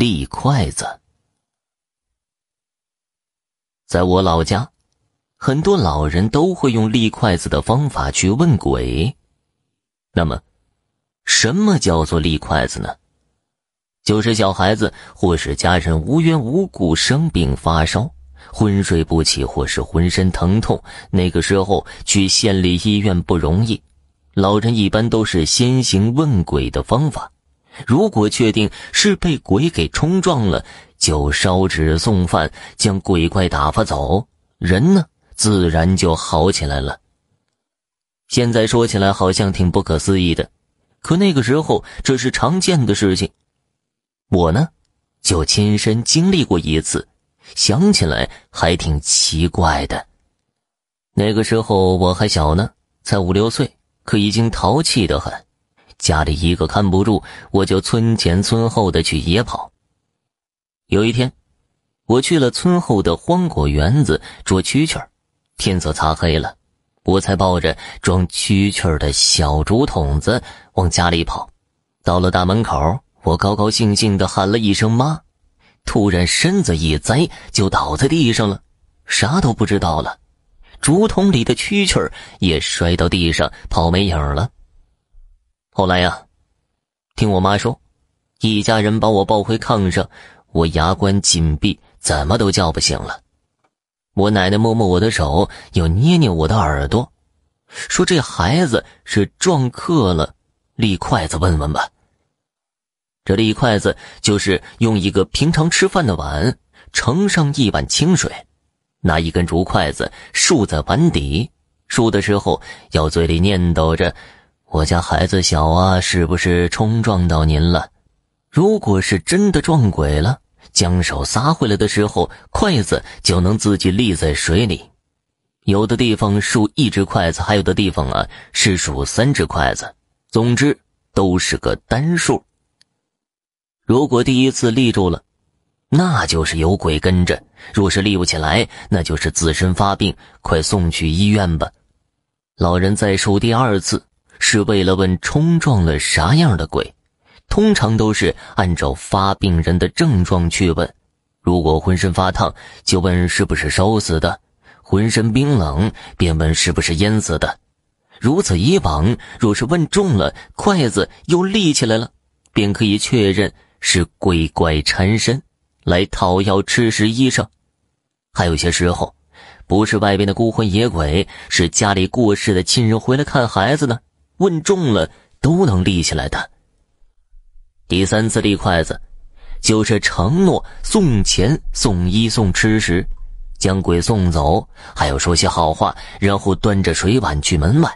立筷子。在我老家，很多老人都会用立筷子的方法去问鬼。那么，什么叫做立筷子呢？就是小孩子或是家人无缘无故生病发烧。昏睡不起，或是浑身疼痛，那个时候去县里医院不容易。老人一般都是先行问鬼的方法，如果确定是被鬼给冲撞了，就烧纸送饭，将鬼怪打发走，人呢自然就好起来了。现在说起来好像挺不可思议的，可那个时候这是常见的事情。我呢，就亲身经历过一次。想起来还挺奇怪的。那个时候我还小呢，才五六岁，可已经淘气的很。家里一个看不住，我就村前村后的去野跑。有一天，我去了村后的荒果园子捉蛐蛐儿，天色擦黑了，我才抱着装蛐蛐儿的小竹筒子往家里跑。到了大门口，我高高兴兴的喊了一声“妈”。突然，身子一栽，就倒在地上了，啥都不知道了。竹筒里的蛐蛐儿也摔到地上，跑没影了。后来呀，听我妈说，一家人把我抱回炕上，我牙关紧闭，怎么都叫不醒了。我奶奶摸摸我的手，又捏捏我的耳朵，说：“这孩子是撞课了，立筷子问问吧。”这立筷子就是用一个平常吃饭的碗盛上一碗清水，拿一根竹筷子竖在碗底，竖的时候要嘴里念叨着：“我家孩子小啊，是不是冲撞到您了？”如果是真的撞鬼了，将手撒回来的时候，筷子就能自己立在水里。有的地方竖一只筷子，还有的地方啊是数三只筷子，总之都是个单数。如果第一次立住了，那就是有鬼跟着；若是立不起来，那就是自身发病，快送去医院吧。老人再数第二次，是为了问冲撞了啥样的鬼，通常都是按照发病人的症状去问。如果浑身发烫，就问是不是烧死的；浑身冰冷，便问是不是淹死的。如此以往，若是问中了，筷子又立起来了，便可以确认。是鬼怪缠身，来讨要吃食衣裳；还有些时候，不是外边的孤魂野鬼，是家里过世的亲人回来看孩子呢。问中了都能立起来的。第三次立筷子，就是承诺送钱、送衣、送吃食，将鬼送走，还要说些好话，然后端着水碗去门外，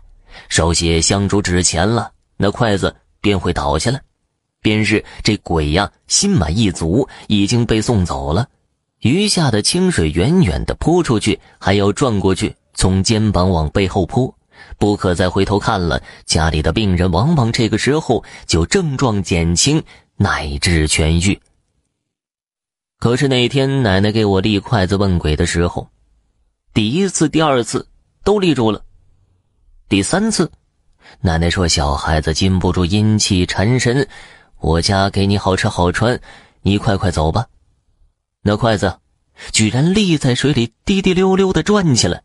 烧些香烛纸钱了，那筷子便会倒下来。便是这鬼呀，心满意足，已经被送走了。余下的清水远远的泼出去，还要转过去，从肩膀往背后泼，不可再回头看了。家里的病人往往这个时候就症状减轻，乃至痊愈。可是那天奶奶给我立筷子问鬼的时候，第一次、第二次都立住了，第三次，奶奶说小孩子禁不住阴气缠身。我家给你好吃好穿，你快快走吧。那筷子居然立在水里，滴滴溜溜的转起来。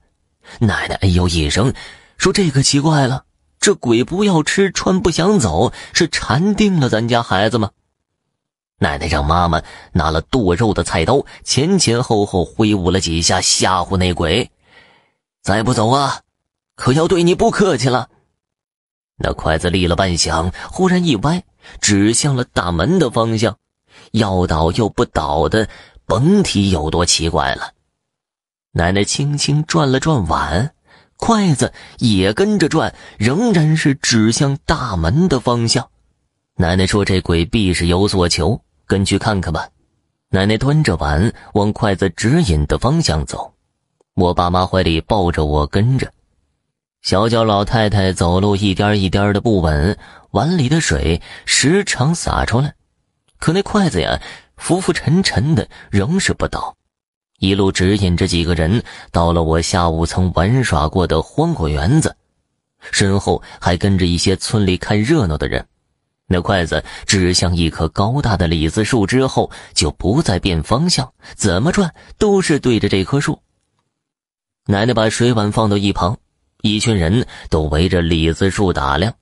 奶奶哎呦一声，说：“这可奇怪了，这鬼不要吃穿不想走，是缠定了咱家孩子吗？”奶奶让妈妈拿了剁肉的菜刀，前前后后挥舞了几下，吓唬那鬼：“再不走啊，可要对你不客气了。”那筷子立了半晌，忽然一歪。指向了大门的方向，要倒又不倒的，甭提有多奇怪了。奶奶轻轻转了转碗，筷子也跟着转，仍然是指向大门的方向。奶奶说：“这鬼必是有所求，跟去看看吧。”奶奶端着碗往筷子指引的方向走，我爸妈怀里抱着我跟着。小脚老太太走路一颠一颠的不稳，碗里的水时常洒出来，可那筷子呀浮浮沉沉的，仍是不倒。一路指引着几个人到了我下午曾玩耍过的荒果园子，身后还跟着一些村里看热闹的人。那筷子指向一棵高大的李子树之后，就不再变方向，怎么转都是对着这棵树。奶奶把水碗放到一旁，一群人都围着李子树打量，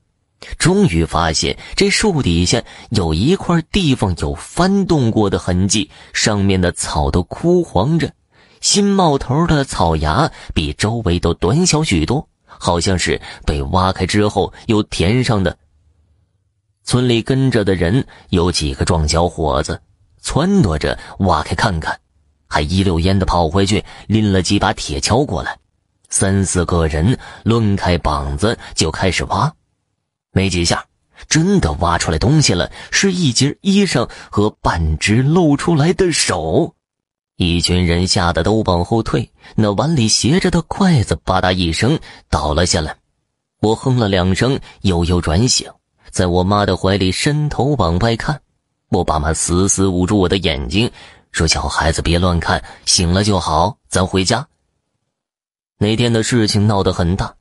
终于发现这树底下有一块地方有翻动过的痕迹，上面的草都枯黄着，新冒头的草芽比周围都短小许多，好像是被挖开之后又填上的。村里跟着的人有几个壮小伙子，撺掇着挖开看看。还一溜烟的跑回去，拎了几把铁锹过来，三四个人抡开膀子就开始挖，没几下，真的挖出来东西了，是一截衣裳和半只露出来的手，一群人吓得都往后退，那碗里斜着的筷子吧嗒一声倒了下来，我哼了两声，悠悠转醒，在我妈的怀里伸头往外看，我爸妈死死捂住我的眼睛。说：“小孩子别乱看，醒了就好，咱回家。”那天的事情闹得很大，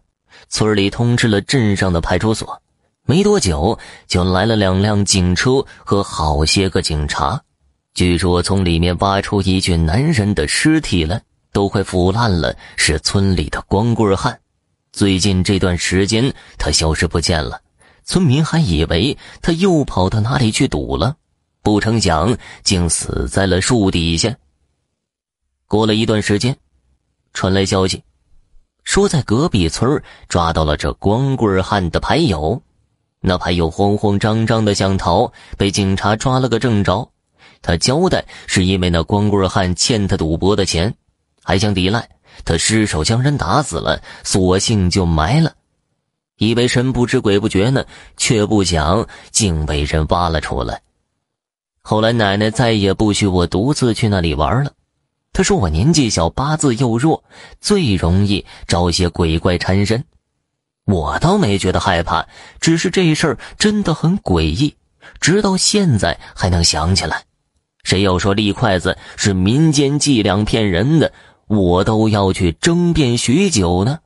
村里通知了镇上的派出所，没多久就来了两辆警车和好些个警察。据说从里面挖出一具男人的尸体来，都快腐烂了，是村里的光棍汉。最近这段时间他消失不见了，村民还以为他又跑到哪里去赌了。不成想，竟死在了树底下。过了一段时间，传来消息，说在隔壁村抓到了这光棍汉的牌友。那牌友慌慌张张的想逃，被警察抓了个正着。他交代是因为那光棍汉欠他赌博的钱，还想抵赖，他失手将人打死了，索性就埋了。以为神不知鬼不觉呢，却不想竟被人挖了出来。后来奶奶再也不许我独自去那里玩了，她说我年纪小，八字又弱，最容易招些鬼怪缠身。我倒没觉得害怕，只是这事儿真的很诡异，直到现在还能想起来。谁要说立筷子是民间伎俩骗人的，我都要去争辩许久呢。